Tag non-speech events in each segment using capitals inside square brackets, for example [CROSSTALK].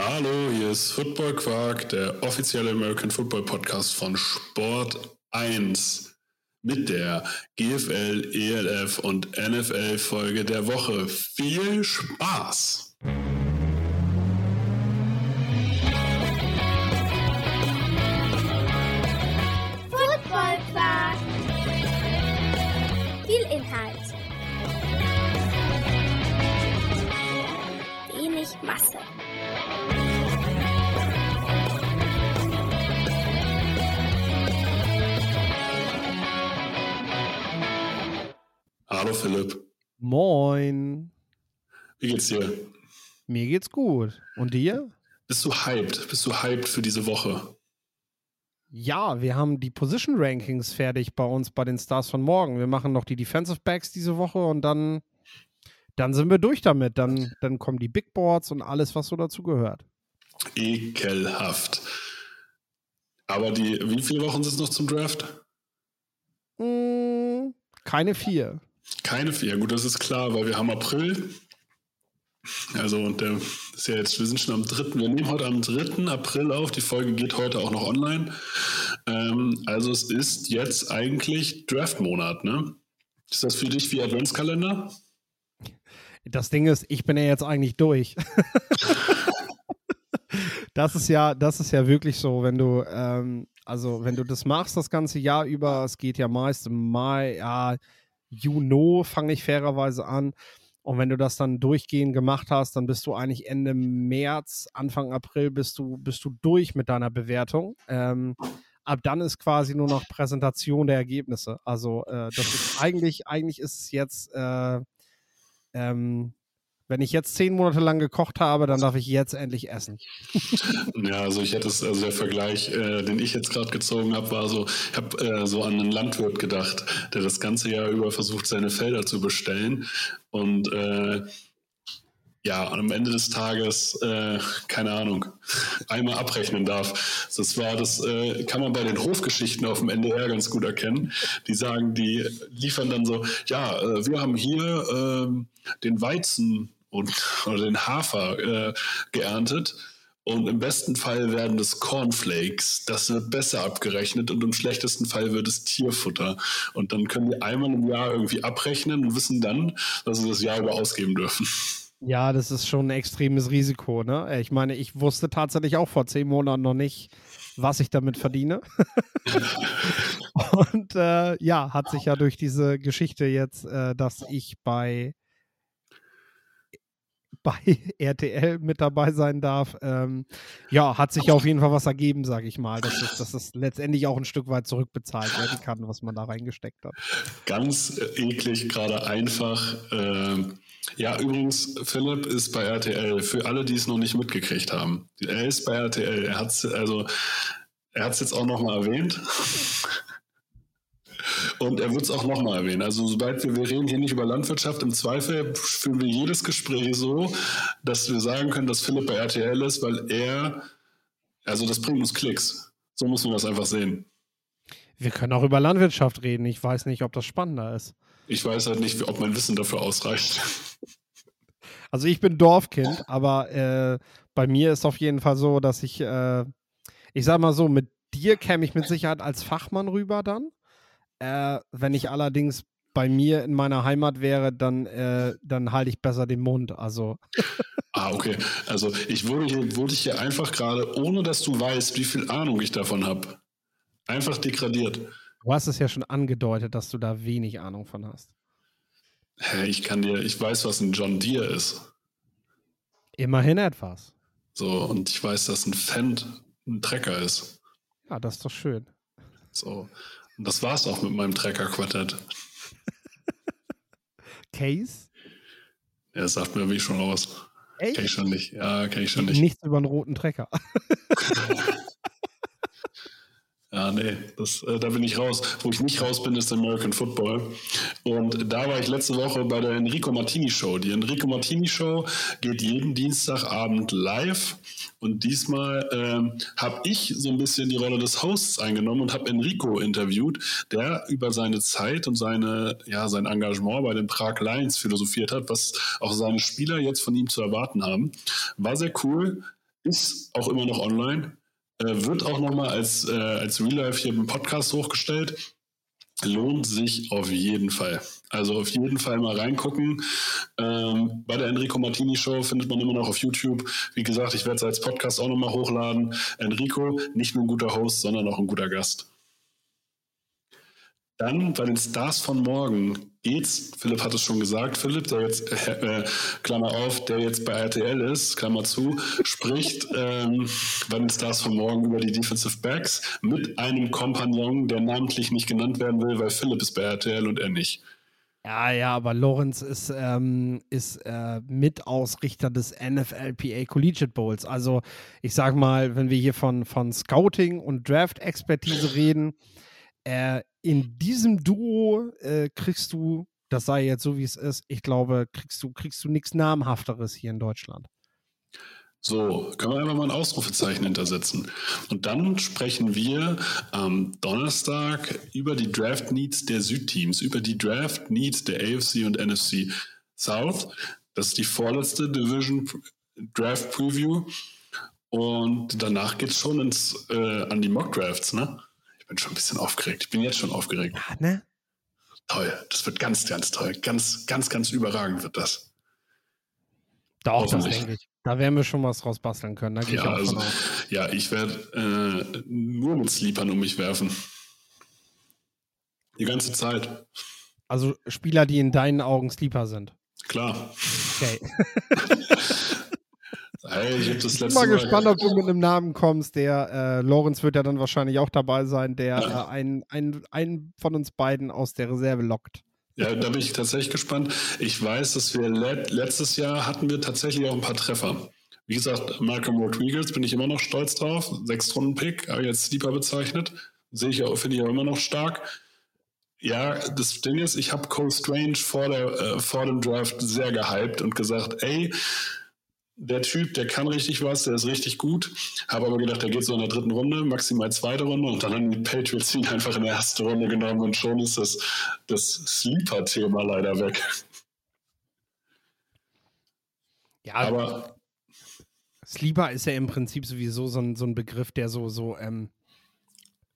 Hallo, hier ist Football Quark, der offizielle American Football Podcast von Sport 1 mit der GFL, ELF und NFL Folge der Woche. Viel Spaß! Masse. Hallo Philipp, Moin. wie geht's dir? Mir geht's gut. Und dir? Bist du hyped? Bist du hyped für diese Woche? Ja, wir haben die Position Rankings fertig bei uns bei den Stars von morgen. Wir machen noch die Defensive Backs diese Woche und dann, dann sind wir durch damit. Dann, dann kommen die Big Boards und alles, was so dazu gehört. Ekelhaft. Aber die, wie viele Wochen sind es noch zum Draft? Mm, keine vier. Keine vier. Gut, das ist klar, weil wir haben April. Also, und der ist ja jetzt, wir sind schon am 3. Wir nehmen heute am 3. April auf. Die Folge geht heute auch noch online. Ähm, also, es ist jetzt eigentlich Draft-Monat, ne? Ist das für dich wie Adventskalender? Das Ding ist, ich bin ja jetzt eigentlich durch. [LAUGHS] das ist ja, das ist ja wirklich so, wenn du, ähm, also wenn du das machst das ganze Jahr über, es geht ja meist im Mai, ja, Juni fange ich fairerweise an. Und wenn du das dann durchgehend gemacht hast, dann bist du eigentlich Ende März, Anfang April bist du, bist du durch mit deiner Bewertung. Ähm, ab dann ist quasi nur noch Präsentation der Ergebnisse. Also äh, das ist [LAUGHS] eigentlich, eigentlich ist es jetzt, äh, ähm, wenn ich jetzt zehn Monate lang gekocht habe, dann darf ich jetzt endlich essen. Ja, also ich hätte es, also der Vergleich, äh, den ich jetzt gerade gezogen habe, war so, ich habe äh, so an einen Landwirt gedacht, der das ganze Jahr über versucht, seine Felder zu bestellen und äh, ja, am Ende des Tages, äh, keine Ahnung, einmal abrechnen darf. Das war, das äh, kann man bei den Hofgeschichten auf dem NDR ganz gut erkennen. Die sagen, die liefern dann so, ja, äh, wir haben hier ähm, den Weizen und oder den Hafer äh, geerntet. Und im besten Fall werden das Cornflakes, das wird besser abgerechnet und im schlechtesten Fall wird es Tierfutter. Und dann können die einmal im Jahr irgendwie abrechnen und wissen dann, dass sie das Jahr über ausgeben dürfen. Ja, das ist schon ein extremes Risiko. Ne? Ich meine, ich wusste tatsächlich auch vor zehn Monaten noch nicht, was ich damit verdiene. [LAUGHS] Und äh, ja, hat sich ja durch diese Geschichte jetzt, äh, dass ich bei, bei [LAUGHS] RTL mit dabei sein darf, ähm, ja, hat sich auf jeden Fall was ergeben, sage ich mal, dass es, dass es letztendlich auch ein Stück weit zurückbezahlt werden kann, was man da reingesteckt hat. Ganz äh, eklig, gerade einfach. ähm, ja, übrigens, Philipp ist bei RTL. Für alle, die es noch nicht mitgekriegt haben. Er ist bei RTL. Er hat es also, jetzt auch nochmal erwähnt. [LAUGHS] Und er wird es auch nochmal erwähnen. Also sobald wir, wir reden hier nicht über Landwirtschaft, im Zweifel führen wir jedes Gespräch so, dass wir sagen können, dass Philipp bei RTL ist, weil er, also das bringt uns Klicks. So muss man das einfach sehen. Wir können auch über Landwirtschaft reden. Ich weiß nicht, ob das spannender ist. Ich weiß halt nicht, ob mein Wissen dafür ausreicht. [LAUGHS] Also ich bin Dorfkind, aber äh, bei mir ist auf jeden Fall so, dass ich, äh, ich sag mal so, mit dir käme ich mit Sicherheit als Fachmann rüber dann. Äh, wenn ich allerdings bei mir in meiner Heimat wäre, dann, äh, dann halte ich besser den Mund. Also [LAUGHS] Ah, okay. Also ich wurde hier, wurde hier einfach gerade, ohne dass du weißt, wie viel Ahnung ich davon habe, einfach degradiert. Du hast es ja schon angedeutet, dass du da wenig Ahnung von hast. Ich kann dir, ich weiß, was ein John Deere ist. Immerhin etwas. So, und ich weiß, dass ein Fendt ein Trecker ist. Ja, das ist doch schön. So. Und das war's auch mit meinem Trecker-Quartett. [LAUGHS] Case? Ja, das sagt mir wie schon aus. Kenn ich Echt? schon nicht. Ja, kenn ich schon nicht. Nichts über einen roten Trecker. [LAUGHS] [LAUGHS] Ja, nee, das, äh, da bin ich raus. Wo ich nicht raus bin, ist American Football. Und da war ich letzte Woche bei der Enrico Martini Show. Die Enrico Martini Show geht jeden Dienstagabend live. Und diesmal ähm, habe ich so ein bisschen die Rolle des Hosts eingenommen und habe Enrico interviewt, der über seine Zeit und seine, ja, sein Engagement bei den Prag Lions philosophiert hat, was auch seine Spieler jetzt von ihm zu erwarten haben. War sehr cool. ist auch immer noch online, äh, wird auch nochmal als, äh, als Real Life hier im Podcast hochgestellt. Lohnt sich auf jeden Fall. Also auf jeden Fall mal reingucken. Ähm, bei der Enrico Martini Show findet man immer noch auf YouTube. Wie gesagt, ich werde es als Podcast auch nochmal hochladen. Enrico, nicht nur ein guter Host, sondern auch ein guter Gast. Dann bei den Stars von morgen geht's, Philipp hat es schon gesagt, Philipp, der jetzt, [LAUGHS] äh, Klammer auf, der jetzt bei RTL ist, Klammer zu, spricht ähm, bei den Stars von morgen über die Defensive Backs mit einem Kompagnon, der namentlich nicht genannt werden will, weil Philipp ist bei RTL und er nicht. Ja, ja, aber Lorenz ist, ähm, ist äh, Mitausrichter des NFLPA Collegiate Bowls. Also ich sag mal, wenn wir hier von, von Scouting und Draft-Expertise reden, äh, in diesem Duo äh, kriegst du, das sei jetzt so wie es ist, ich glaube, kriegst du, kriegst du nichts Namhafteres hier in Deutschland. So, können wir einfach mal ein Ausrufezeichen hintersetzen. Und dann sprechen wir am Donnerstag über die Draft Needs der Südteams, über die Draft Needs der AFC und NFC South. Das ist die vorletzte Division Draft Preview. Und danach geht es schon ins, äh, an die Mock Drafts, ne? Bin schon ein bisschen aufgeregt. Ich bin jetzt schon aufgeregt. Ja, ne? Toll. Das wird ganz, ganz toll. Ganz, ganz, ganz überragend wird das. Doch, das denke ich. Da werden wir schon was draus basteln können. Da ja, ich also, ja, ich werde äh, nur mit Sleepern um mich werfen. Die ganze Zeit. Also Spieler, die in deinen Augen Sleeper sind. Klar. Okay. [LAUGHS] [LAUGHS] Ich, ich bin mal gespannt, ob du mit einem Namen kommst. Der äh, Lorenz wird ja dann wahrscheinlich auch dabei sein, der ja. äh, einen, einen, einen von uns beiden aus der Reserve lockt. Ja, da bin ich tatsächlich gespannt. Ich weiß, dass wir let letztes Jahr hatten wir tatsächlich auch ein paar Treffer. Wie gesagt, Malcolm Rodriguez bin ich immer noch stolz drauf. Sechstrunden-Pick, habe ich jetzt Sleeper bezeichnet. Sehe ich auch, finde ich auch immer noch stark. Ja, das Ding ist, ich habe Cole Strange vor, der, äh, vor dem Draft sehr gehypt und gesagt, ey, der Typ, der kann richtig was, der ist richtig gut. Habe aber gedacht, der geht so in der dritten Runde, maximal zweite Runde und dann haben die Patriots ihn einfach in der ersten Runde genommen und schon ist das, das Sleeper-Thema leider weg. Ja, aber Sleeper ist ja im Prinzip sowieso so ein, so ein Begriff, der so, so, ähm,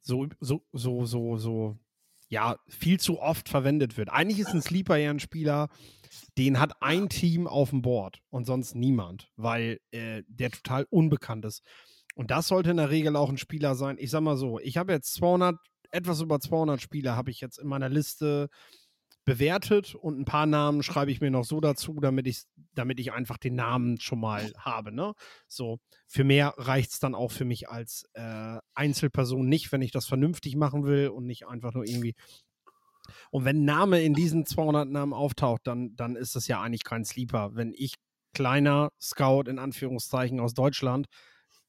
so, so, so, so, so, ja, viel zu oft verwendet wird. Eigentlich ist ein Sleeper ja ein Spieler, den hat ein Team auf dem Board und sonst niemand, weil äh, der total unbekannt ist. Und das sollte in der Regel auch ein Spieler sein. Ich sag mal so, ich habe jetzt 200, etwas über 200 Spieler habe ich jetzt in meiner Liste bewertet und ein paar Namen schreibe ich mir noch so dazu, damit ich, damit ich einfach den Namen schon mal habe. Ne? So, für mehr reicht es dann auch für mich als äh, Einzelperson nicht, wenn ich das vernünftig machen will und nicht einfach nur irgendwie und wenn Name in diesen 200 Namen auftaucht, dann, dann ist das ja eigentlich kein Sleeper. Wenn ich kleiner Scout in Anführungszeichen aus Deutschland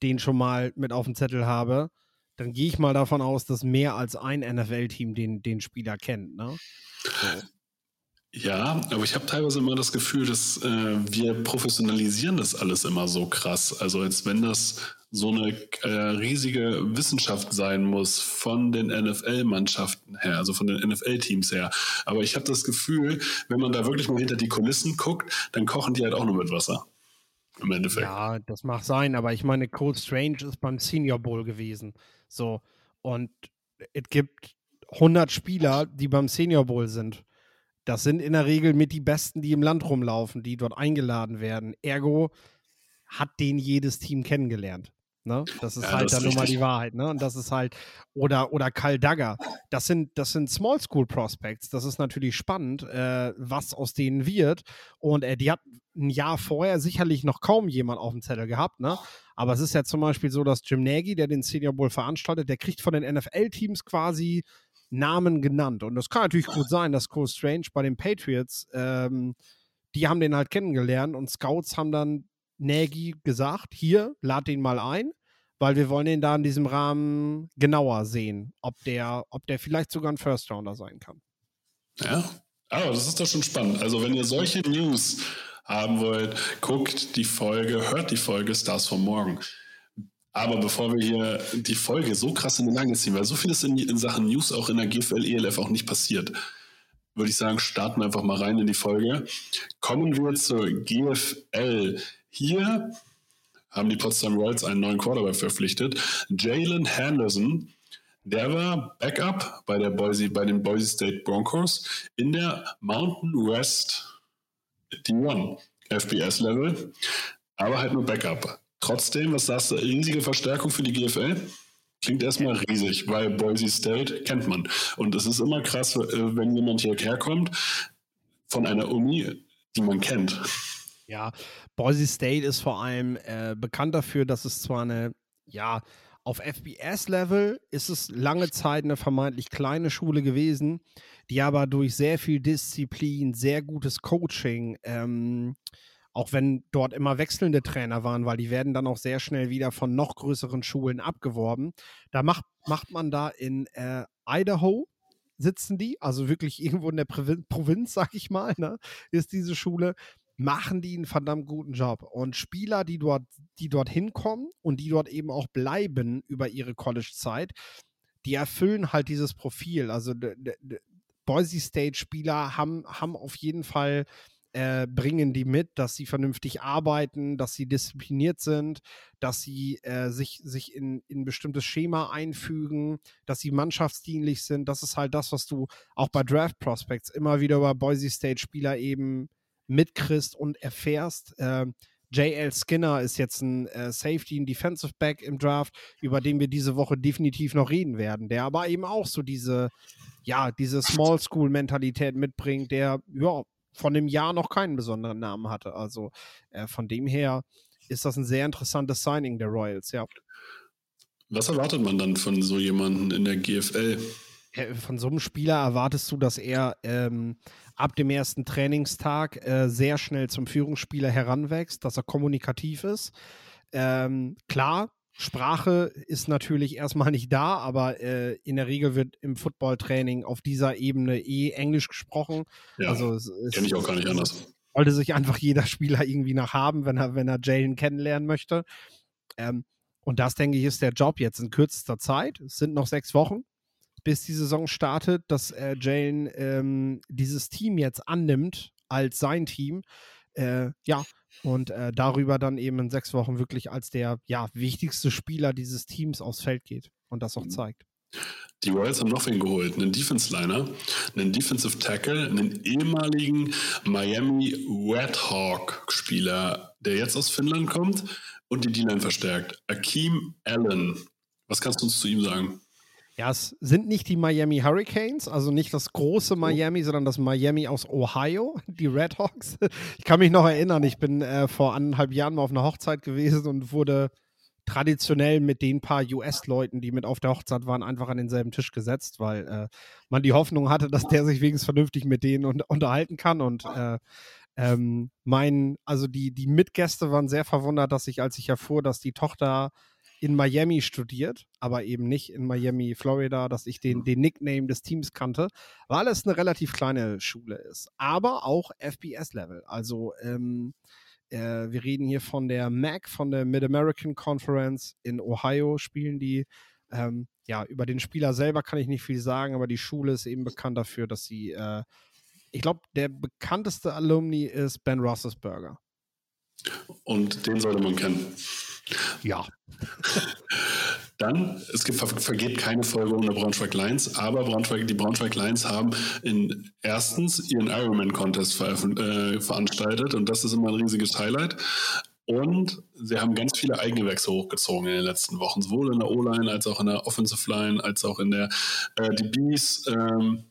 den schon mal mit auf dem Zettel habe, dann gehe ich mal davon aus, dass mehr als ein NFL-Team den, den Spieler kennt. Ne? So. Ja, aber ich habe teilweise immer das Gefühl, dass äh, wir professionalisieren das alles immer so krass. Also als wenn das so eine äh, riesige Wissenschaft sein muss von den NFL-Mannschaften her, also von den NFL-Teams her. Aber ich habe das Gefühl, wenn man da wirklich mal hinter die Kulissen guckt, dann kochen die halt auch nur mit Wasser. Im Endeffekt. Ja, das mag sein, aber ich meine, Cold Strange ist beim Senior Bowl gewesen. So. Und es gibt 100 Spieler, die beim Senior Bowl sind. Das sind in der Regel mit die Besten, die im Land rumlaufen, die dort eingeladen werden. Ergo hat den jedes Team kennengelernt. Ne? Das ist ja, halt das dann nun mal die Wahrheit. Ne? Und das ist halt, oder, oder Karl Dagger. Das sind, das sind Small School Prospects. Das ist natürlich spannend, äh, was aus denen wird. Und äh, die hat ein Jahr vorher sicherlich noch kaum jemand auf dem Zettel gehabt. Ne? Aber es ist ja zum Beispiel so, dass Jim Nagy, der den Senior Bowl veranstaltet, der kriegt von den NFL-Teams quasi Namen genannt. Und das kann natürlich gut sein, dass Cole Strange bei den Patriots, ähm, die haben den halt kennengelernt und Scouts haben dann Nagy gesagt, hier, lad den mal ein, weil wir wollen ihn da in diesem Rahmen genauer sehen, ob der, ob der vielleicht sogar ein First Rounder sein kann. Ja, aber das ist doch schon spannend. Also wenn ihr solche News haben wollt, guckt die Folge, hört die Folge Stars von Morgen. Aber bevor wir hier die Folge so krass in die Länge ziehen, weil so vieles in, in Sachen News auch in der GFL ELF auch nicht passiert, würde ich sagen, starten wir einfach mal rein in die Folge. Kommen wir zur GFL. Hier haben die Potsdam Royals einen neuen Quarterback verpflichtet. Jalen Henderson, der war Backup bei, der Boise, bei den Boise State Broncos in der Mountain West D1 FBS Level, aber halt nur Backup. Trotzdem, was sagst du, riesige Verstärkung für die GFL? Klingt erstmal riesig, weil Boise State kennt man. Und es ist immer krass, äh, wenn jemand hierher kommt von einer Uni, die man kennt. Ja, Boise State ist vor allem äh, bekannt dafür, dass es zwar eine, ja, auf FBS-Level ist es lange Zeit eine vermeintlich kleine Schule gewesen, die aber durch sehr viel Disziplin, sehr gutes Coaching, ähm, auch wenn dort immer wechselnde Trainer waren, weil die werden dann auch sehr schnell wieder von noch größeren Schulen abgeworben. Da macht, macht man da in äh, Idaho, sitzen die, also wirklich irgendwo in der Provinz, [LAUGHS] sag ich mal, ne, ist diese Schule machen die einen verdammt guten Job. Und Spieler, die dort, die dort hinkommen und die dort eben auch bleiben über ihre College-Zeit, die erfüllen halt dieses Profil. Also Boise State-Spieler haben, haben auf jeden Fall äh, bringen die mit, dass sie vernünftig arbeiten, dass sie diszipliniert sind, dass sie äh, sich, sich in, in ein bestimmtes Schema einfügen, dass sie mannschaftsdienlich sind. Das ist halt das, was du auch bei Draft Prospects immer wieder über Boise State Spieler eben mitkriegst und erfährst. Äh, J.L. Skinner ist jetzt ein äh, Safety, ein Defensive Back im Draft, über den wir diese Woche definitiv noch reden werden, der aber eben auch so diese, ja, diese Small School Mentalität mitbringt, der, ja, von dem Jahr noch keinen besonderen Namen hatte. Also äh, von dem her ist das ein sehr interessantes Signing der Royals, ja. Was erwartet man dann von so jemandem in der GFL? Von so einem Spieler erwartest du, dass er ähm, ab dem ersten Trainingstag äh, sehr schnell zum Führungsspieler heranwächst, dass er kommunikativ ist. Ähm, klar, Sprache ist natürlich erstmal nicht da, aber äh, in der Regel wird im Footballtraining auf dieser Ebene eh Englisch gesprochen. Ja, also kenne ich auch gar nicht anders. Sollte sich einfach jeder Spieler irgendwie nach haben, wenn er, wenn er Jalen kennenlernen möchte. Ähm, und das, denke ich, ist der Job jetzt in kürzester Zeit. Es sind noch sechs Wochen bis die Saison startet, dass äh, Jalen ähm, dieses Team jetzt annimmt als sein Team. Äh, ja, und äh, darüber dann eben in sechs Wochen wirklich als der ja, wichtigste Spieler dieses Teams aufs Feld geht und das auch mhm. zeigt. Die Royals haben noch wen geholt, einen Defense-Liner, einen Defensive Tackle, einen ehemaligen Miami Red Hawk-Spieler, der jetzt aus Finnland kommt und die D-Line verstärkt. Akeem Allen. Was kannst du uns zu ihm sagen? Ja, es sind nicht die Miami Hurricanes, also nicht das große oh. Miami, oh. sondern das Miami aus Ohio, [LAUGHS] die Red Hawks. Ich kann mich noch erinnern, ich bin äh, vor anderthalb Jahren mal auf einer Hochzeit gewesen und wurde traditionell mit den paar US-Leuten, die mit auf der Hochzeit waren, einfach an denselben Tisch gesetzt, weil äh, man die Hoffnung hatte, dass der sich wenigstens vernünftig mit denen un unterhalten kann. Und äh, ähm, mein, also die, die Mitgäste waren sehr verwundert, dass ich, als ich erfuhr, dass die Tochter in Miami studiert, aber eben nicht in Miami, Florida, dass ich den, mhm. den Nickname des Teams kannte, weil es eine relativ kleine Schule ist. Aber auch FBS-Level. Also ähm, äh, wir reden hier von der MAC, von der Mid-American Conference in Ohio spielen die. Ähm, ja, über den Spieler selber kann ich nicht viel sagen, aber die Schule ist eben bekannt dafür, dass sie, äh, ich glaube, der bekannteste Alumni ist Ben Roethlisberger. Und den sollte man kennen. Ja. Dann, es gibt, vergeht keine Folge ohne Braunschweig Lions, aber Braunschweig, die Braunschweig Lions haben in erstens ihren Ironman-Contest äh, veranstaltet und das ist immer ein riesiges Highlight. Und sie haben ganz viele Eigengewächse hochgezogen in den letzten Wochen, sowohl in der O-Line als auch in der Offensive Line, als auch in der äh, DBs. Ähm,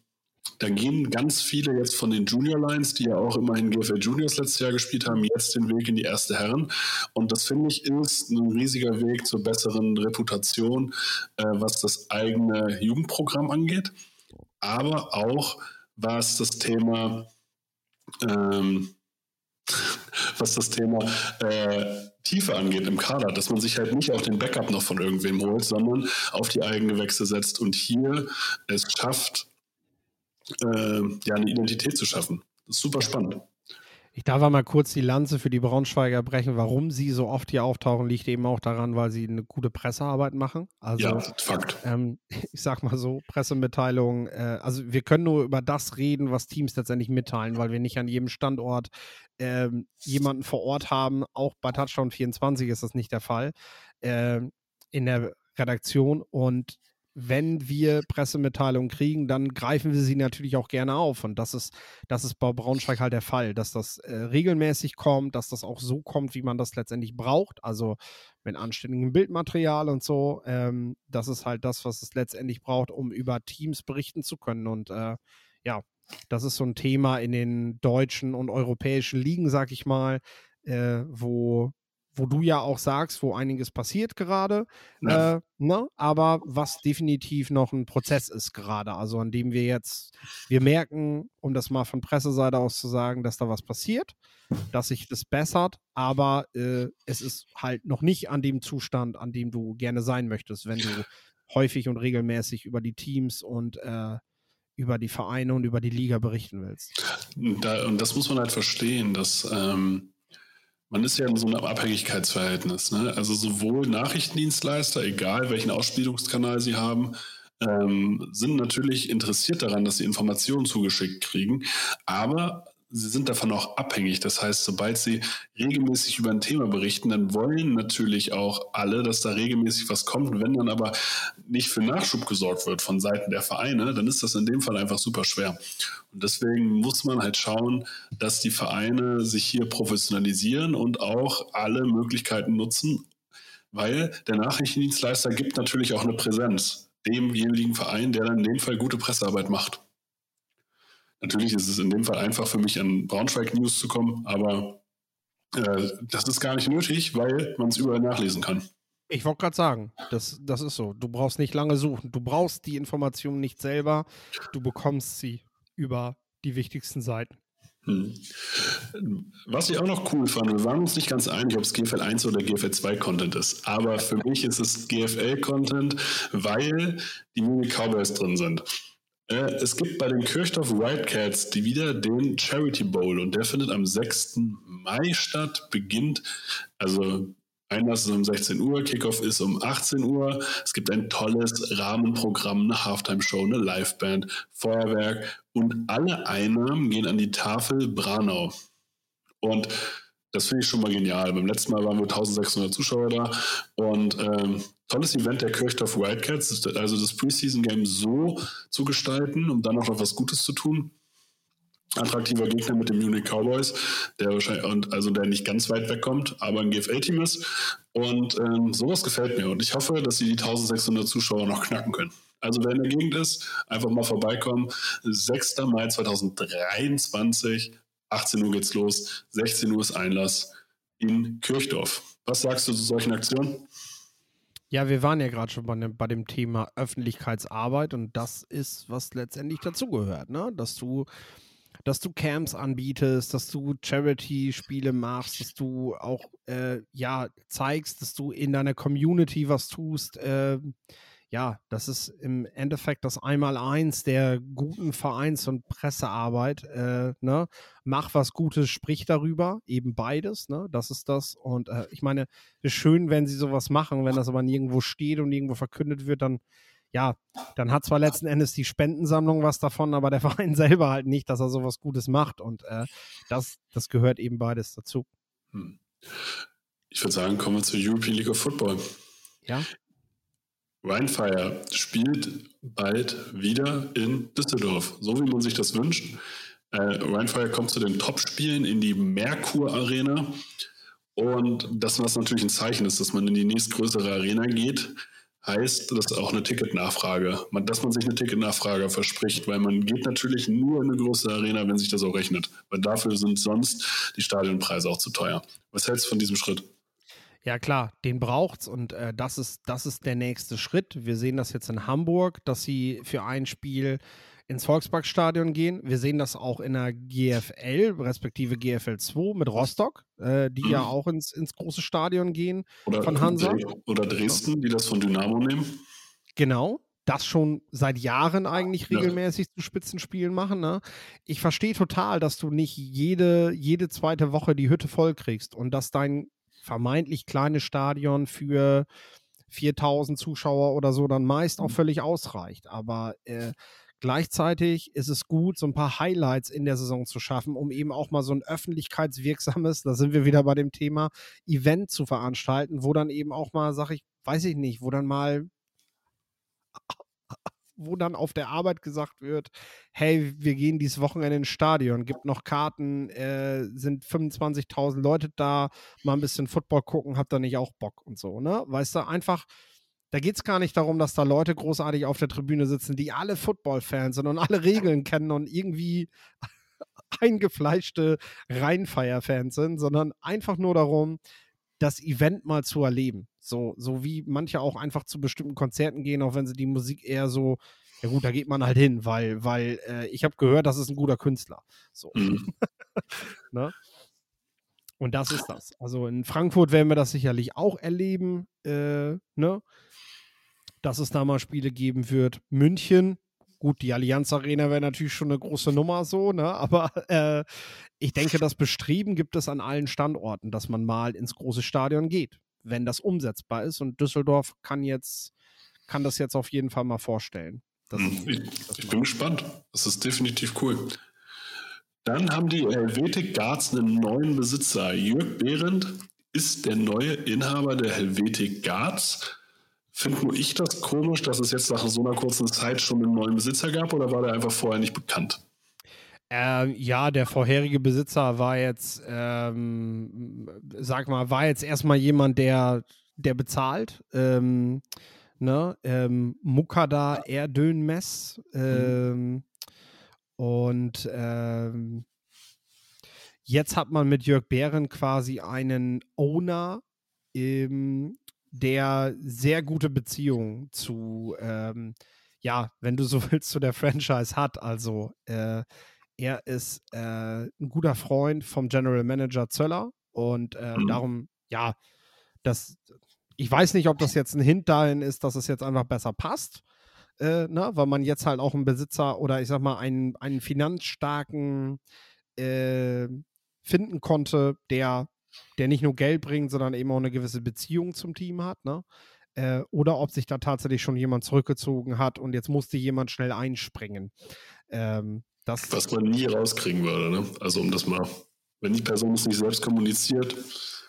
da gehen ganz viele jetzt von den Junior Lines, die ja auch immerhin GFL Juniors letztes Jahr gespielt haben, jetzt den Weg in die erste Herren. Und das finde ich ist ein riesiger Weg zur besseren Reputation, äh, was das eigene Jugendprogramm angeht, aber auch was das Thema ähm, was das Thema äh, Tiefe angeht im Kader, dass man sich halt nicht auf den Backup noch von irgendwem holt, sondern auf die eigene Wechsel setzt und hier es schafft, äh, ja, eine Identität zu schaffen. Das ist super spannend. Ich darf mal kurz die Lanze für die Braunschweiger brechen. Warum sie so oft hier auftauchen, liegt eben auch daran, weil sie eine gute Pressearbeit machen. Also, ja, Fakt. Ähm, [LAUGHS] ich sag mal so, Pressemitteilungen, äh, also wir können nur über das reden, was Teams letztendlich mitteilen, weil wir nicht an jedem Standort ähm, jemanden vor Ort haben. Auch bei Touchdown 24 ist das nicht der Fall. Äh, in der Redaktion und wenn wir Pressemitteilungen kriegen, dann greifen wir sie natürlich auch gerne auf. Und das ist, das ist bei Braunschweig halt der Fall, dass das äh, regelmäßig kommt, dass das auch so kommt, wie man das letztendlich braucht. Also mit anständigem Bildmaterial und so. Ähm, das ist halt das, was es letztendlich braucht, um über Teams berichten zu können. Und äh, ja, das ist so ein Thema in den deutschen und europäischen Ligen, sag ich mal, äh, wo wo du ja auch sagst, wo einiges passiert gerade, ja. äh, ne? aber was definitiv noch ein Prozess ist gerade, also an dem wir jetzt, wir merken, um das mal von Presseseite aus zu sagen, dass da was passiert, dass sich das bessert, aber äh, es ist halt noch nicht an dem Zustand, an dem du gerne sein möchtest, wenn du häufig und regelmäßig über die Teams und äh, über die Vereine und über die Liga berichten willst. Da, und das muss man halt verstehen, dass ähm man ist ja in so einem Abhängigkeitsverhältnis. Ne? Also sowohl Nachrichtendienstleister, egal welchen Ausspielungskanal sie haben, ähm, sind natürlich interessiert daran, dass sie Informationen zugeschickt kriegen. Aber sie sind davon auch abhängig. Das heißt, sobald sie regelmäßig über ein Thema berichten, dann wollen natürlich auch alle, dass da regelmäßig was kommt. Wenn dann aber nicht für Nachschub gesorgt wird von Seiten der Vereine, dann ist das in dem Fall einfach super schwer. Und deswegen muss man halt schauen, dass die Vereine sich hier professionalisieren und auch alle Möglichkeiten nutzen, weil der Nachrichtendienstleister gibt natürlich auch eine Präsenz demjenigen Verein, der dann in dem Fall gute Pressearbeit macht. Natürlich ist es in dem Fall einfach für mich an Braunschweig News zu kommen, aber äh, das ist gar nicht nötig, weil man es überall nachlesen kann. Ich wollte gerade sagen, das, das ist so. Du brauchst nicht lange suchen. Du brauchst die Informationen nicht selber. Du bekommst sie über die wichtigsten Seiten. Hm. Was ich auch noch cool fand, wir waren uns nicht ganz einig, ob es GFL 1 oder GFL 2 Content ist, aber für mich ist es GFL Content, weil die Munich Cowboys drin sind. Äh, es gibt bei den Kirchdorf Wildcats die wieder den Charity Bowl und der findet am 6. Mai statt, beginnt, also Einlass ist um 16 Uhr, Kickoff ist um 18 Uhr. Es gibt ein tolles Rahmenprogramm, eine Halftime-Show, eine Liveband, Feuerwerk und alle Einnahmen gehen an die Tafel Branau. Und das finde ich schon mal genial. Beim letzten Mal waren wir 1600 Zuschauer da und ähm, tolles Event der Kirchdorf Wildcats, also das Preseason-Game so zu gestalten, um dann auch noch was Gutes zu tun. Attraktiver Gegner mit den Munich Cowboys, der wahrscheinlich und also der nicht ganz weit wegkommt, aber ein GFL-Team ist. Und ähm, sowas gefällt mir. Und ich hoffe, dass sie die 1600 Zuschauer noch knacken können. Also wer in der Gegend ist, einfach mal vorbeikommen. 6. Mai 2023, 18 Uhr geht's los, 16 Uhr ist Einlass in Kirchdorf. Was sagst du zu solchen Aktionen? Ja, wir waren ja gerade schon bei dem, bei dem, Thema Öffentlichkeitsarbeit und das ist, was letztendlich dazugehört, ne? Dass du, dass du Camps anbietest, dass du Charity-Spiele machst, dass du auch äh, ja zeigst, dass du in deiner Community was tust. Äh, ja, das ist im Endeffekt das Einmaleins der guten Vereins- und Pressearbeit. Äh, ne? Mach was Gutes, sprich darüber, eben beides, ne? Das ist das. Und äh, ich meine, es ist schön, wenn sie sowas machen, wenn das aber nirgendwo steht und irgendwo verkündet wird, dann, ja, dann hat zwar letzten Endes die Spendensammlung was davon, aber der [LAUGHS] Verein selber halt nicht, dass er sowas Gutes macht. Und äh, das, das gehört eben beides dazu. Hm. Ich würde sagen, kommen wir zur European League of Football. Ja. Rheinfire spielt bald wieder in Düsseldorf, so wie man sich das wünscht. Äh, Rheinfire kommt zu den Top-Spielen in die Merkur Arena. Und das, was natürlich ein Zeichen ist, dass man in die nächstgrößere Arena geht, heißt, dass auch eine Ticketnachfrage, dass man sich eine Ticketnachfrage verspricht, weil man geht natürlich nur in eine größere Arena, wenn sich das auch rechnet. Weil dafür sind sonst die Stadionpreise auch zu teuer. Was hältst du von diesem Schritt? Ja, klar, den braucht's und äh, das, ist, das ist der nächste Schritt. Wir sehen das jetzt in Hamburg, dass sie für ein Spiel ins Volksparkstadion gehen. Wir sehen das auch in der GFL, respektive GFL 2 mit Rostock, äh, die mhm. ja auch ins, ins große Stadion gehen oder, von Hansa. Oder Dresden, die das von Dynamo nehmen. Genau, das schon seit Jahren eigentlich Ja. regelmäßig zu Spitzenspielen machen. Ne? Ich verstehe total, dass du nicht jede, jede zweite Woche die Hütte voll kriegst und dass dein vermeintlich kleines Stadion für 4000 Zuschauer oder so dann meist auch Mhm. völlig ausreicht. Aber äh, gleichzeitig ist es gut, so ein paar Highlights in der Saison zu schaffen, um eben auch mal so ein öffentlichkeitswirksames, da sind wir wieder bei dem Thema, Event zu veranstalten, wo dann eben auch mal, sag ich, weiß ich nicht, wo dann mal wo dann auf der Arbeit gesagt wird, hey, wir gehen dieses Wochenende ins Stadion, gibt noch Karten, äh, sind 25.000 Leute da, mal ein bisschen Football gucken, habt ihr nicht auch Bock und so, ne? Weißt du, einfach, da geht es gar nicht darum, dass da Leute großartig auf der Tribüne sitzen, die alle Football-Fans sind und alle Regeln kennen und irgendwie [LAUGHS] eingefleischte Rheinfeier-Fans sind, sondern einfach nur darum, das Event mal zu erleben. So, so wie manche auch einfach zu bestimmten Konzerten gehen, auch wenn sie die Musik eher so, ja gut, da geht man halt hin, weil, weil äh, ich habe gehört, das ist ein guter Künstler. So. Mhm. [LAUGHS] Ne? Und das ist das. Also in Frankfurt werden wir das sicherlich auch erleben, äh, ne? dass es da mal Spiele geben wird. München, gut, die Allianz Arena wäre natürlich schon eine große Nummer so, ne? aber äh, ich denke, das Bestreben gibt es an allen Standorten, dass man mal ins große Stadion geht, wenn das umsetzbar ist. Und Düsseldorf kann jetzt, kann das jetzt auf jeden Fall mal vorstellen. sie Ich, das ich bin gespannt. Das ist definitiv cool. Dann haben die Helvetic Guards einen neuen Besitzer. Jörg Behrendt ist der neue Inhaber der Helvetic Guards. Finde nur ich das komisch, dass es jetzt nach so einer kurzen Zeit schon einen neuen Besitzer gab oder war der einfach vorher nicht bekannt? Ähm, ja, der vorherige Besitzer war jetzt, ähm, sag mal, war jetzt erstmal jemand, der, der bezahlt. Ähm, ne? ähm, Mukada Erdönmess. Ähm, und ähm, jetzt hat man mit Jörg Behren quasi einen Owner, ähm, der sehr gute Beziehungen zu, ja, wenn du so willst, zu der Franchise hat. Also äh, er ist äh, ein guter Freund vom General Manager Zöller und äh, Mhm. darum, ja, das, ich weiß nicht, ob das jetzt ein Hint dahin ist, dass es jetzt einfach besser passt, äh, ne? weil man jetzt halt auch einen Besitzer oder ich sag mal einen, einen finanzstarken äh, finden konnte, der, der nicht nur Geld bringt, sondern eben auch eine gewisse Beziehung zum Team hat, ne? Äh, oder ob sich da tatsächlich schon jemand zurückgezogen hat und jetzt musste jemand schnell einspringen. Ähm, das, Was man nie rauskriegen würde. Ne? Also um das mal, wenn die Person es nicht selbst kommuniziert,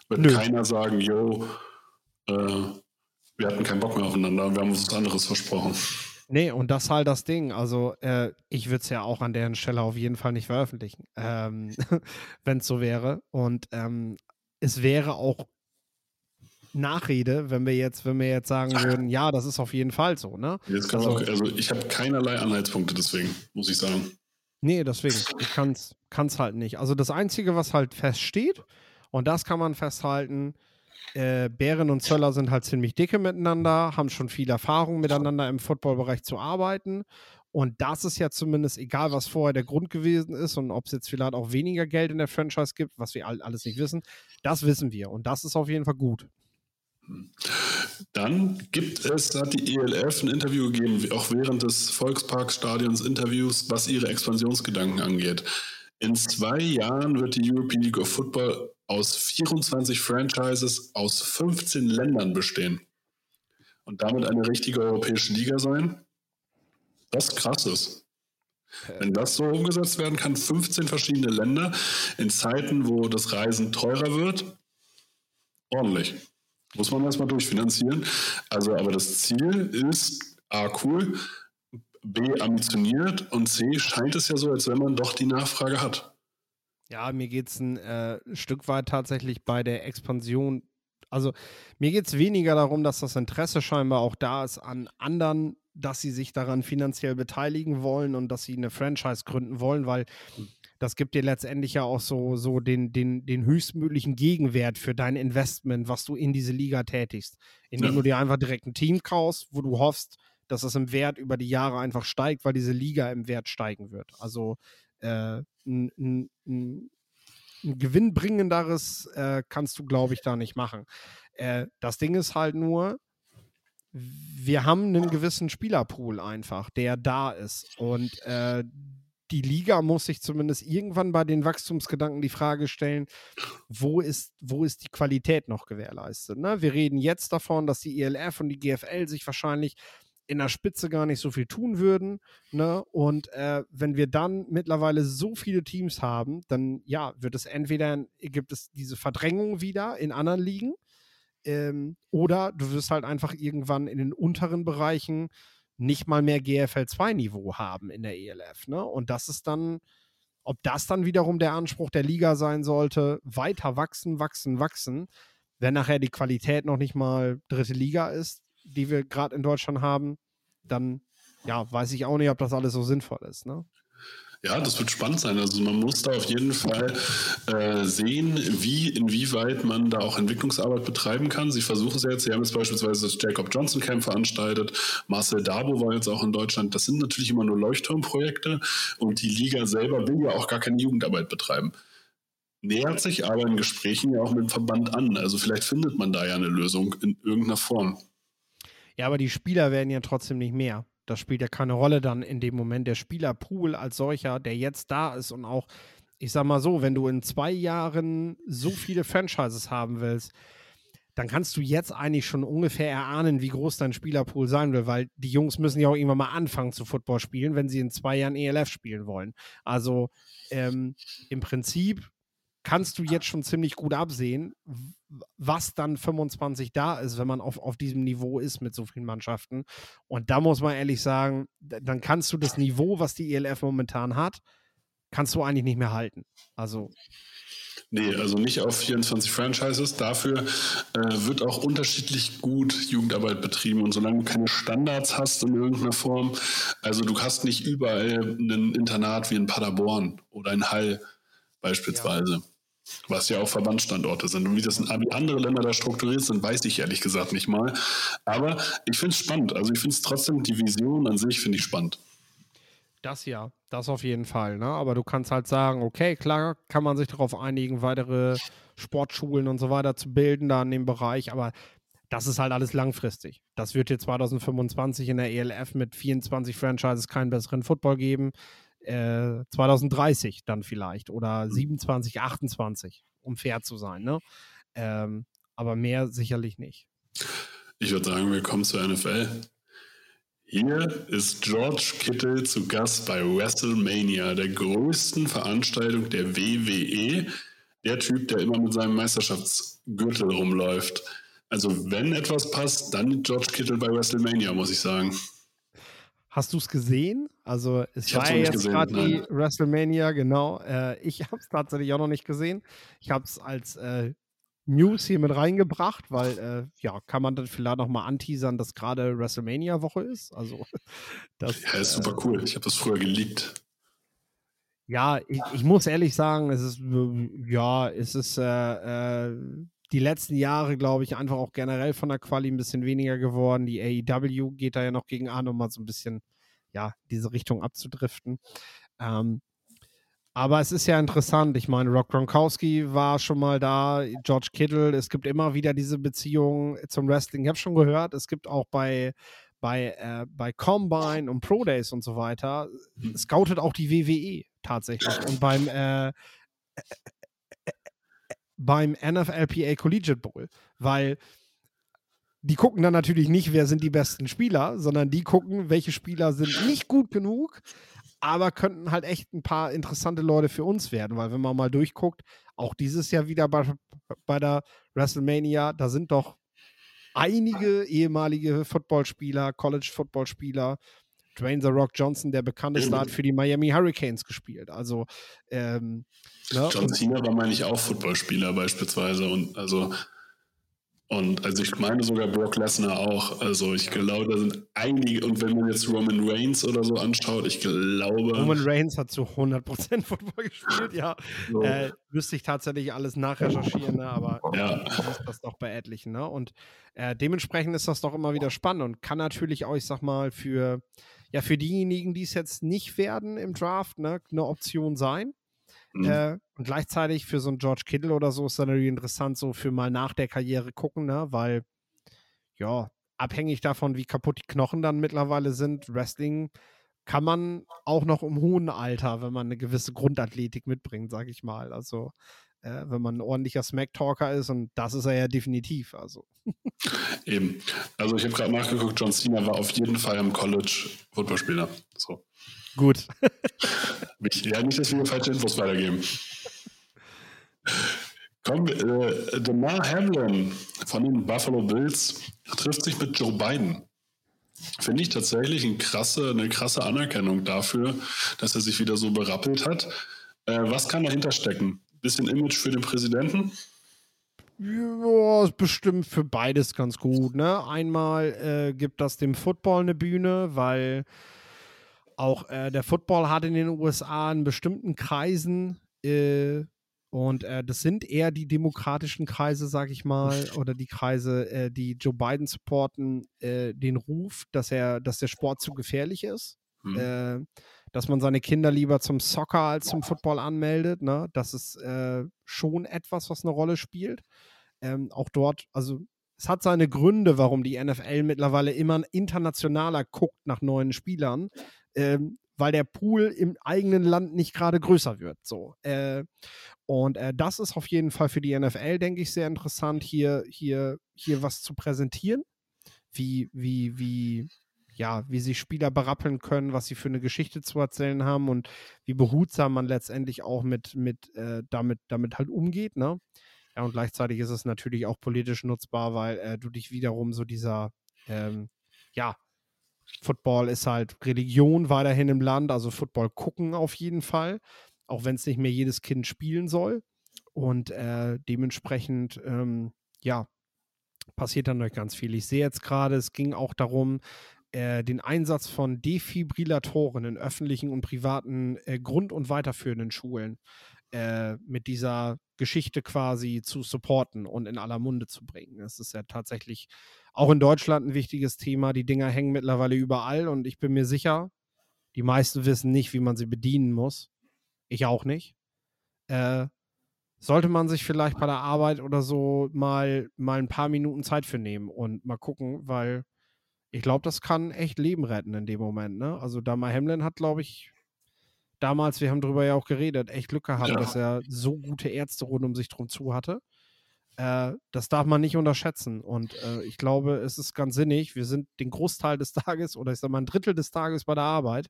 wird Nö. keiner sagen, yo, äh, wir hatten keinen Bock mehr aufeinander, wir haben uns was anderes versprochen. Nee, und das ist halt das Ding. Also, äh, ich würde es ja auch an deren Stelle auf jeden Fall nicht veröffentlichen, ähm, [LAUGHS] wenn es so wäre. Und ähm, es wäre auch Nachrede, wenn wir jetzt, wenn wir jetzt sagen würden, ja, das ist auf jeden Fall so, ne? Also- auch, also ich habe keinerlei Anhaltspunkte deswegen, muss ich sagen. Nee, deswegen. Ich kann es halt nicht. Also das Einzige, was halt feststeht, und das kann man festhalten, äh, Bären und Zöller sind halt ziemlich dicke miteinander, haben schon viel Erfahrung miteinander im Footballbereich zu arbeiten. Und das ist ja zumindest egal, was vorher der Grund gewesen ist und ob es jetzt vielleicht auch weniger Geld in der Franchise gibt, was wir all- alles nicht wissen, das wissen wir. Und das ist auf jeden Fall gut. Dann gibt es, hat die ELF ein Interview gegeben, auch während des Volksparkstadions Interviews, was ihre Expansionsgedanken angeht. In zwei Jahren wird die European League of Football aus 24 Franchises aus 15 Ländern bestehen. Und damit eine richtige europäische Liga sein. Was krass ist. Wenn das so umgesetzt werden kann, 15 verschiedene Länder in Zeiten, wo das Reisen teurer wird, ordentlich. Muss man erstmal durchfinanzieren. Also, aber das Ziel ist A, cool, B, ambitioniert und C, scheint es ja so, als wenn man doch die Nachfrage hat. Ja, mir geht es ein äh, Stück weit tatsächlich bei der Expansion. Also mir geht es weniger darum, dass das Interesse scheinbar auch da ist an anderen, dass sie sich daran finanziell beteiligen wollen und dass sie eine Franchise gründen wollen, weil das gibt dir letztendlich ja auch so, so den, den, den höchstmöglichen Gegenwert für dein Investment, was du in diese Liga tätigst. Indem Ja. du dir einfach direkt ein Team kaufst, wo du hoffst, dass es im Wert über die Jahre einfach steigt, weil diese Liga im Wert steigen wird. Also äh, ein, ein, ein, ein gewinnbringenderes äh, kannst du, glaube ich, da nicht machen. Äh, das Ding ist halt nur, wir haben einen gewissen Spielerpool einfach, der da ist. Und äh, die Liga muss sich zumindest irgendwann bei den Wachstumsgedanken die Frage stellen, wo ist, wo ist die Qualität noch gewährleistet? Ne? Wir reden jetzt davon, dass die ELF und die GFL sich wahrscheinlich in der Spitze gar nicht so viel tun würden. Ne? Und äh, wenn wir dann mittlerweile so viele Teams haben, dann ja, wird es entweder, gibt es diese Verdrängung wieder in anderen Ligen, ähm, oder du wirst halt einfach irgendwann in den unteren Bereichen nicht mal mehr GFL 2-Niveau haben in der ELF. Ne? Und das ist dann, ob das dann wiederum der Anspruch der Liga sein sollte, weiter wachsen, wachsen, wachsen, wenn nachher die Qualität noch nicht mal dritte Liga ist, die wir gerade in Deutschland haben, dann ja, weiß ich auch nicht, ob das alles so sinnvoll ist. Ne? Ja, das wird spannend sein. Also man muss da auf jeden Fall äh, sehen, wie, inwieweit man da auch Entwicklungsarbeit betreiben kann. Sie versuchen es jetzt. Sie haben jetzt beispielsweise das Jacob Johnson Camp veranstaltet. Marcel Dabo war jetzt auch in Deutschland. Das sind natürlich immer nur Leuchtturmprojekte und die Liga selber will ja auch gar keine Jugendarbeit betreiben. Nähert sich aber in Gesprächen ja auch mit dem Verband an. Also vielleicht findet man da ja eine Lösung in irgendeiner Form. Ja, aber die Spieler werden ja trotzdem nicht mehr. Das spielt ja keine Rolle dann in dem Moment. Der Spielerpool als solcher, der jetzt da ist und auch, ich sag mal so, wenn du in zwei Jahren so viele Franchises haben willst, dann kannst du jetzt eigentlich schon ungefähr erahnen, wie groß dein Spielerpool sein will, weil die Jungs müssen ja auch irgendwann mal anfangen zu Football spielen, wenn sie in zwei Jahren ELF spielen wollen. Also ähm, im Prinzip kannst du jetzt schon ziemlich gut absehen, was dann 25 da ist, wenn man auf, auf diesem Niveau ist mit so vielen Mannschaften. Und da muss man ehrlich sagen, dann kannst du das Niveau, was die ELF momentan hat, kannst du eigentlich nicht mehr halten. Also. Nee, also nicht auf 24 Franchises. Dafür äh, wird auch unterschiedlich gut Jugendarbeit betrieben. Und solange du keine Standards hast in irgendeiner Form, also du hast nicht überall ein Internat wie in Paderborn oder in Hall beispielsweise. Ja. Was ja auch Verbandsstandorte sind. Und wie das in andere Länder da strukturiert sind, weiß ich ehrlich gesagt nicht mal. Aber ich finde es spannend. Also ich finde es trotzdem, die Vision an sich finde ich spannend. Das ja, das auf jeden Fall. Ne? Aber du kannst halt sagen, okay, klar kann man sich darauf einigen, weitere Sportschulen und so weiter zu bilden da in dem Bereich. Aber das ist halt alles langfristig. Das wird dir 2025 in der ELF mit 24 Franchises keinen besseren Football geben. 2030 äh, dann vielleicht oder 27, mhm. 28, um fair zu sein. Ne? Ähm, aber mehr sicherlich nicht. Ich würde sagen, wir kommen zur NFL. Hier ist George Kittle zu Gast bei WrestleMania, der größten Veranstaltung der WWE. Der Typ, der immer mit seinem Meisterschaftsgürtel rumläuft. Also, wenn etwas passt, dann George Kittle bei WrestleMania, muss ich sagen. Hast du es gesehen? Also es ich war ja jetzt gerade die WrestleMania, genau. Äh, ich habe es tatsächlich auch noch nicht gesehen. Ich habe es als äh, News hier mit reingebracht, weil äh, ja, kann man dann vielleicht noch mal anteasern, dass gerade WrestleMania-Woche ist. Also [LAUGHS] das ja, ist super cool. Ich habe das früher geliebt. Ja, ich, ich, muss ehrlich sagen, es ist ja, es ist äh, äh, die letzten Jahre, glaube ich, einfach auch generell von der Quali ein bisschen weniger geworden. Die AEW geht da ja noch gegen an, um mal so ein bisschen, ja, diese Richtung abzudriften. Ähm, aber es ist ja interessant. Ich meine, Rock Gronkowski war schon mal da, George Kittle. Es gibt immer wieder diese Beziehungen zum Wrestling. Ich habe schon gehört, es gibt auch bei, bei, äh, bei Combine und Pro Days und so weiter, hm. scoutet auch die WWE tatsächlich. Und beim äh, beim NFLPA Collegiate Bowl, weil die gucken dann natürlich nicht, wer sind die besten Spieler, sondern die gucken, welche Spieler sind nicht gut genug, aber könnten halt echt ein paar interessante Leute für uns werden, weil wenn man mal durchguckt, auch dieses Jahr wieder bei, bei der WrestleMania, da sind doch einige ehemalige Footballspieler, College-Footballspieler, Dwayne The Rock Johnson, der bekannteste, hat für die Miami Hurricanes gespielt. Also ähm, Ne? John Cena war, meine ich, auch Footballspieler beispielsweise. Und also, und also ich meine sogar Brock Lesnar auch. Also ich glaube, da sind einige, und wenn man jetzt Roman Reigns oder so anschaut, ich glaube. Roman Reigns hat zu 100% Football gespielt, ja. So. Äh, müsste ich tatsächlich alles nachrecherchieren, ne? aber ja. ist das doch bei etlichen. Ne? Und äh, dementsprechend ist das doch immer wieder spannend und kann natürlich auch, ich sag mal, für, ja, für diejenigen, die es jetzt nicht werden im Draft, ne, eine Option sein. Mhm. Äh, und gleichzeitig für so einen George Kittle oder so ist dann natürlich interessant, so für mal nach der Karriere gucken, ne? Weil, ja, abhängig davon, wie kaputt die Knochen dann mittlerweile sind, Wrestling kann man auch noch im hohen Alter, wenn man eine gewisse Grundathletik mitbringt, sage ich mal. Also äh, wenn man ein ordentlicher Smack-Talker ist und das ist er ja definitiv. Also. [LAUGHS] Eben. Also ich habe gerade nachgeguckt, John Cena war auf jeden Fall im College Footballspieler. So. Gut. [LAUGHS] ja, nicht, dass wir falsche Infos weitergeben. Komm, äh, Demar Hamlin von den Buffalo Bills trifft sich mit Joe Biden. Finde ich tatsächlich eine krasse, eine krasse Anerkennung dafür, dass er sich wieder so berappelt hat. Äh, was kann dahinter stecken? Bisschen Image für den Präsidenten? Ja, ist bestimmt für beides ganz gut. Ne? Einmal äh, gibt das dem Football eine Bühne, weil auch äh, der Football hat in den USA in bestimmten Kreisen äh, und äh, das sind eher die demokratischen Kreise, sag ich mal, oder die Kreise, äh, die Joe Biden supporten, äh, den Ruf, dass er, dass der Sport zu gefährlich ist. Mhm. Dass man seine Kinder lieber zum Soccer als zum Football anmeldet. Ne? Das ist äh, schon etwas, was eine Rolle spielt. Ähm, auch dort, also es hat seine Gründe, warum die NFL mittlerweile immer internationaler guckt nach neuen Spielern. Ähm, weil der Pool im eigenen Land nicht gerade größer wird. So. Äh, und äh, das ist auf jeden Fall für die NFL, denke ich, sehr interessant, hier, hier, hier was zu präsentieren. Wie, wie, wie, ja, wie sich Spieler berappeln können, was sie für eine Geschichte zu erzählen haben und wie behutsam man letztendlich auch mit, mit äh, damit, damit halt umgeht, ne? Ja, und gleichzeitig ist es natürlich auch politisch nutzbar, weil äh, du dich wiederum so dieser, ähm, ja, Football ist halt Religion weiterhin im Land, also Football gucken auf jeden Fall, auch wenn es nicht mehr jedes Kind spielen soll. Und äh, dementsprechend, ähm, ja, passiert dann euch ganz viel. Ich sehe jetzt gerade, es ging auch darum, äh, den Einsatz von Defibrillatoren in öffentlichen und privaten äh, Grund- und weiterführenden Schulen äh, mit dieser Geschichte quasi zu supporten und in aller Munde zu bringen. Das ist ja tatsächlich auch in Deutschland ein wichtiges Thema. Die Dinger hängen mittlerweile überall und ich bin mir sicher, die meisten wissen nicht, wie man sie bedienen muss. Ich auch nicht. Äh, sollte man sich vielleicht bei der Arbeit oder so mal, mal ein paar Minuten Zeit für nehmen und mal gucken, weil ich glaube, das kann echt Leben retten in dem Moment. Ne? Also Damar Hamlin hat, glaube ich, damals, wir haben darüber ja auch geredet, echt Glück gehabt, ja. dass er so gute Ärzte rund um sich drum zu hatte. Äh, das darf man nicht unterschätzen. Und äh, ich glaube, es ist ganz sinnig. Wir sind den Großteil des Tages oder ich sage mal ein Drittel des Tages bei der Arbeit.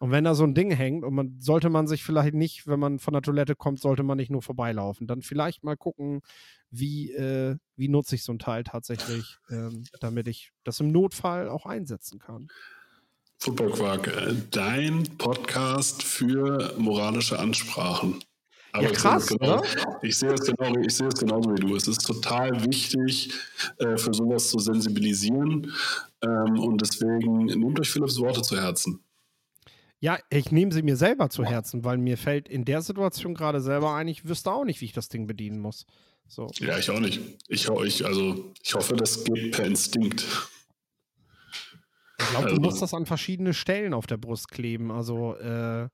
Und wenn da so ein Ding hängt und man sollte man sich vielleicht nicht, wenn man von der Toilette kommt, sollte man nicht nur vorbeilaufen. Dann vielleicht mal gucken, wie, äh, wie nutze ich so ein Teil tatsächlich, ähm, damit ich das im Notfall auch einsetzen kann. Football Quark, äh, dein Podcast für moralische Ansprachen. Aber ja, krass, ich genau, Ich sehe es genau, ich sehe es genauso wie du. Es ist total wichtig, äh, für sowas zu sensibilisieren. Ähm, und deswegen nehmt euch Philipps Worte zu Herzen. Ja, ich nehme sie mir selber zu Herzen, weil mir fällt in der Situation gerade selber ein, ich wüsste auch nicht, wie ich das Ding bedienen muss. So. Ja, ich auch nicht. Ich, ich, also, ich hoffe, das geht per Instinkt. Ich glaube, also, du musst das an verschiedene Stellen auf der Brust kleben. Also äh,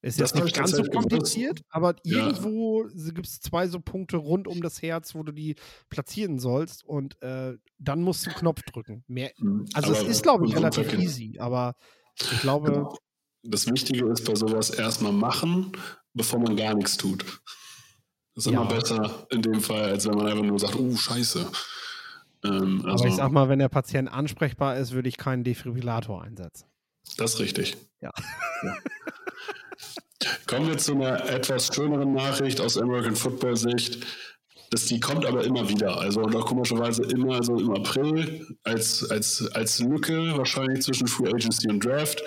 ist jetzt nicht ganz so kompliziert, gewusst. aber ja. irgendwo gibt es zwei so Punkte rund um das Herz, wo du die platzieren sollst und äh, dann musst du einen Knopf drücken. Mehr, hm, also aber es ist, glaube ich, relativ easy, aber ich glaube. Genau. Das Wichtige ist bei sowas erstmal machen, bevor man gar nichts tut. Das ist ja. immer besser in dem Fall, als wenn man einfach nur sagt, oh, scheiße. Ähm, also, Aber ich sag mal, wenn der Patient ansprechbar ist, würde ich keinen Defibrillator einsetzen. Das ist richtig. Ja. ja. Kommen wir zu einer etwas schöneren Nachricht aus American Football Sicht. Das, die kommt aber immer wieder. Also noch komischerweise immer so im April als, als, als Lücke wahrscheinlich zwischen Free Agency und Draft.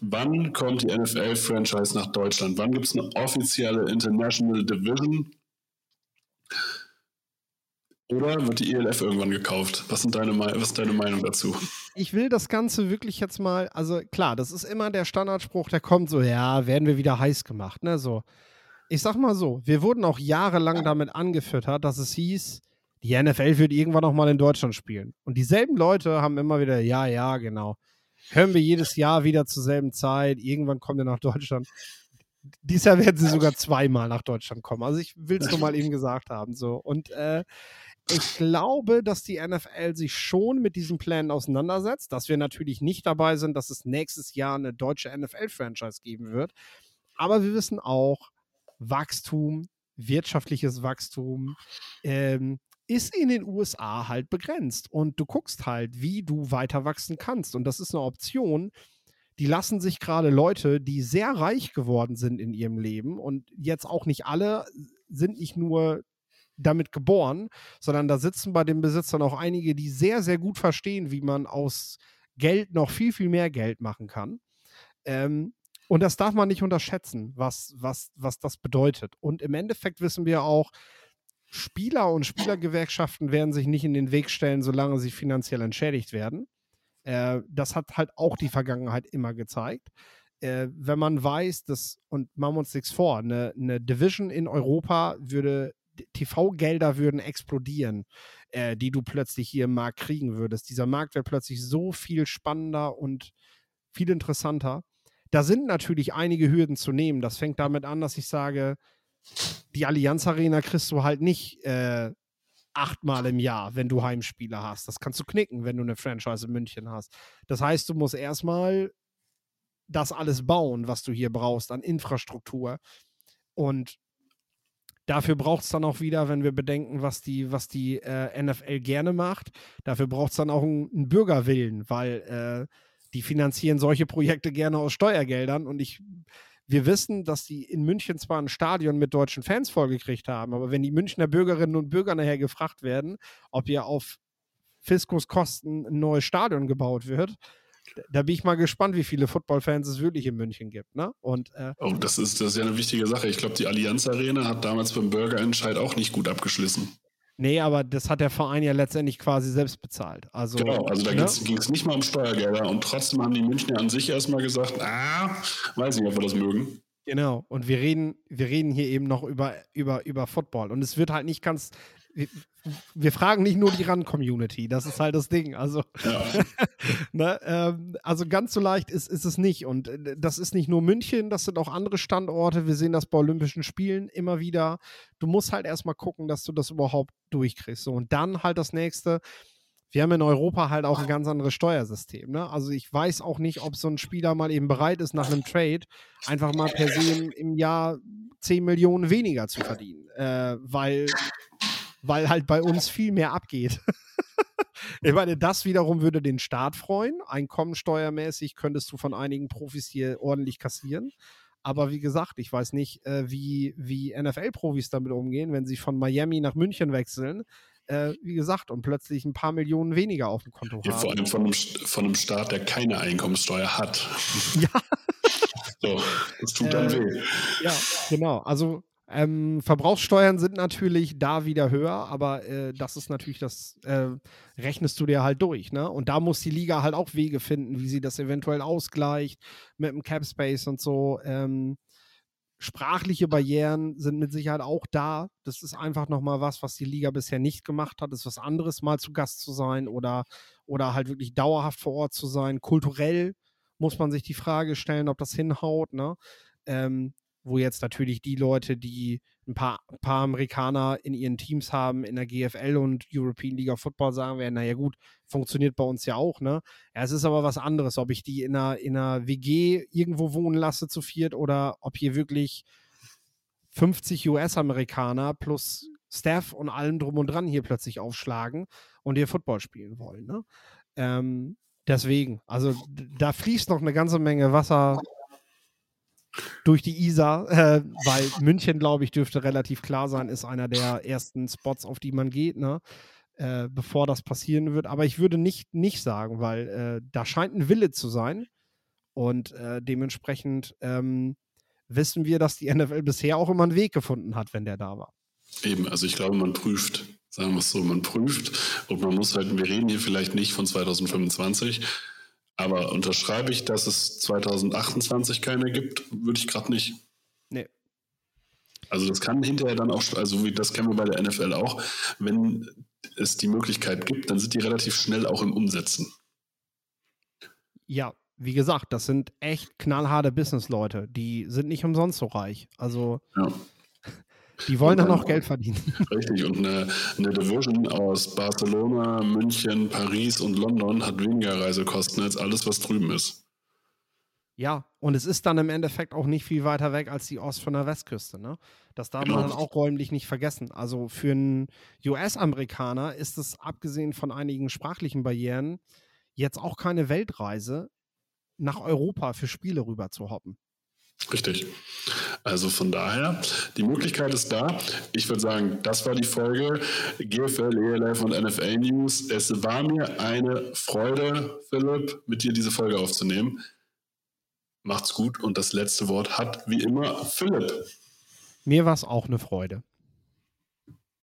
Wann kommt die NFL-Franchise nach Deutschland? Wann gibt es eine offizielle International Division? Oder wird die ELF irgendwann gekauft? Was, sind deine, was ist deine Meinung dazu? Ich will das Ganze wirklich jetzt mal, also klar, das ist immer der Standardspruch, der kommt so, ja, werden wir wieder heiß gemacht, ne, so. Ich sag mal so, wir wurden auch jahrelang damit angefüttert, dass es hieß, die NFL wird irgendwann noch mal in Deutschland spielen. Und dieselben Leute haben immer wieder, ja, ja, genau. Hören wir jedes Jahr wieder zur selben Zeit, irgendwann kommt er nach Deutschland. Dieses Jahr werden sie sogar zweimal nach Deutschland kommen. Also ich will es nur mal [LAUGHS] eben gesagt haben. So. Und äh, ich glaube, dass die NFL sich schon mit diesen Plänen auseinandersetzt, dass wir natürlich nicht dabei sind, dass es nächstes Jahr eine deutsche NFL-Franchise geben wird. Aber wir wissen auch, Wachstum, wirtschaftliches Wachstum ähm, ist in den USA halt begrenzt. Und du guckst halt, wie du weiter wachsen kannst. Und das ist eine Option, die lassen sich gerade Leute, die sehr reich geworden sind in ihrem Leben und jetzt auch nicht alle sind nicht nur damit geboren, sondern da sitzen bei den Besitzern auch einige, die sehr, sehr gut verstehen, wie man aus Geld noch viel, viel mehr Geld machen kann. Ähm, und das darf man nicht unterschätzen, was, was, was das bedeutet. Und im Endeffekt wissen wir auch, Spieler und Spielergewerkschaften werden sich nicht in den Weg stellen, solange sie finanziell entschädigt werden. Äh, das hat halt auch die Vergangenheit immer gezeigt. Äh, wenn man weiß, dass, und machen wir uns nichts vor, eine, eine Division in Europa würde TV-Gelder würden explodieren, äh, die du plötzlich hier im Markt kriegen würdest. Dieser Markt wäre plötzlich so viel spannender und viel interessanter. Da sind natürlich einige Hürden zu nehmen. Das fängt damit an, dass ich sage, die Allianz Arena kriegst du halt nicht äh, achtmal im Jahr, wenn du Heimspiele hast. Das kannst du knicken, wenn du eine Franchise in München hast. Das heißt, du musst erstmal das alles bauen, was du hier brauchst an Infrastruktur. Und Dafür braucht es dann auch wieder, wenn wir bedenken, was die, was die äh, NFL gerne macht, dafür braucht es dann auch einen, Bürgerwillen, weil äh, die finanzieren solche Projekte gerne aus Steuergeldern und ich, wir wissen, dass die in München zwar ein Stadion mit deutschen Fans vollgekriegt haben, aber wenn die Münchner Bürgerinnen und Bürger nachher gefragt werden, ob hier auf Fiskus Kosten ein neues Stadion gebaut wird, da bin ich mal gespannt, wie viele Footballfans es wirklich in München gibt. Ne? Und, äh, oh, das ist, das ist ja eine wichtige Sache. Ich glaube, die Allianz Arena hat damals beim Bürgerentscheid auch nicht gut abgeschlossen. Nee, aber das hat der Verein ja letztendlich quasi selbst bezahlt. Also, genau, also da ne? ging es nicht mal um Steuergelder und trotzdem haben die Münchner an sich erstmal gesagt, ah, weiß nicht, ob wir das mögen. Genau, und wir reden, wir reden hier eben noch über, über, über Football. Und es wird halt nicht ganz, wir, wir fragen nicht nur die Run-Community, das ist halt das Ding. Also, ja. [LAUGHS] ne, ähm, also ganz so leicht ist, ist es nicht. Und äh, das ist nicht nur München, das sind auch andere Standorte. Wir sehen das bei Olympischen Spielen immer wieder. Du musst halt erstmal gucken, dass du das überhaupt durchkriegst. So, und dann halt das nächste. Wir haben in Europa halt auch ein ganz anderes Steuersystem. Ne? Also ich weiß auch nicht, ob so ein Spieler mal eben bereit ist, nach einem Trade einfach mal per se im, im Jahr 10 Millionen weniger zu verdienen. Äh, weil weil halt bei uns [LAUGHS] viel mehr abgeht. [LAUGHS] ich meine, das wiederum würde den Staat freuen. Einkommensteuermäßig könntest du von einigen Profis hier ordentlich kassieren. Aber wie gesagt, ich weiß nicht, äh, wie, wie NFL-Profis damit umgehen, wenn sie von Miami nach München wechseln. Äh, wie gesagt, und plötzlich ein paar Millionen weniger auf dem Konto ja, haben. Vor allem von einem, von einem Staat, der keine Einkommensteuer hat. [LAUGHS] Ja. so, das tut dann äh, weh. Ja, genau. Also ähm, Verbrauchssteuern sind natürlich da wieder höher, aber äh, das ist natürlich das, äh, rechnest du dir halt durch, ne? Und da muss die Liga halt auch Wege finden, wie sie das eventuell ausgleicht mit dem Cap Space und so. Ähm, sprachliche Barrieren sind mit Sicherheit auch da. Das ist einfach nochmal was, was die Liga bisher nicht gemacht hat. Das ist was anderes, mal zu Gast zu sein oder, oder halt wirklich dauerhaft vor Ort zu sein. Kulturell muss man sich die Frage stellen, ob das hinhaut, ne? Ähm, wo jetzt natürlich die Leute, die ein paar, ein paar Amerikaner in ihren Teams haben, in der GFL und European League of Football sagen werden, naja gut, funktioniert bei uns ja auch, ne? Ja, es ist aber was anderes, ob ich die in einer, in einer WG irgendwo wohnen lasse zu viert oder ob hier wirklich 50 US-Amerikaner plus Staff und allem drum und dran hier plötzlich aufschlagen und hier Football spielen wollen, ne? Ähm, deswegen, also da fließt noch eine ganze Menge Wasser durch die Isar, äh, weil München, glaube ich, dürfte relativ klar sein, ist einer der ersten Spots, auf die man geht, ne? Äh, bevor das passieren wird. Aber ich würde nicht nicht sagen, weil äh, da scheint ein Wille zu sein und äh, dementsprechend ähm, wissen wir, dass die NFL bisher auch immer einen Weg gefunden hat, wenn der da war. Eben, also ich glaube, man prüft, sagen wir es so, man prüft und man muss halt, wir reden hier vielleicht nicht von 2025, aber unterschreibe ich, dass es 2028 keine gibt, würde ich gerade nicht. Nee. Also das kann hinterher dann auch, also wie das kennen wir bei der NFL auch, wenn es die Möglichkeit gibt, dann sind die relativ schnell auch im Umsetzen. Ja, wie gesagt, das sind echt knallharte Businessleute. Die sind nicht umsonst so reich. Also ja. Die wollen dann noch Geld verdienen. [LAUGHS] Richtig, und eine, eine Division aus Barcelona, München, Paris und London hat weniger Reisekosten als alles, was drüben ist. Ja, und es ist dann im Endeffekt auch nicht viel weiter weg als die Ost- von der Westküste. Ne? Das darf Genau. man dann auch räumlich nicht vergessen. Also für einen US-Amerikaner ist es, abgesehen von einigen sprachlichen Barrieren, jetzt auch keine Weltreise, nach Europa für Spiele rüber zu hoppen. Richtig. Also von daher, die Möglichkeit ist da. Ich würde sagen, das war die Folge GFL, ELF und NFL News. Es war mir eine Freude, Philipp, mit dir diese Folge aufzunehmen. Macht's gut und das letzte Wort hat wie immer Philipp. Mir war es auch eine Freude.